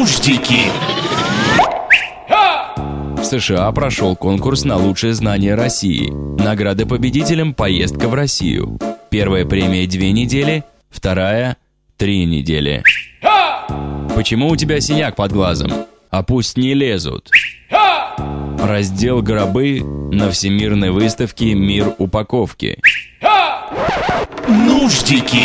Нуждики. В США прошел конкурс на лучшее знание России. Награды победителям – поездка в Россию. Первая премия – две недели, вторая – три недели. Почему у тебя синяк под глазом? А пусть не лезут. Раздел гробы на всемирной выставке «Мир упаковки». Нуждики.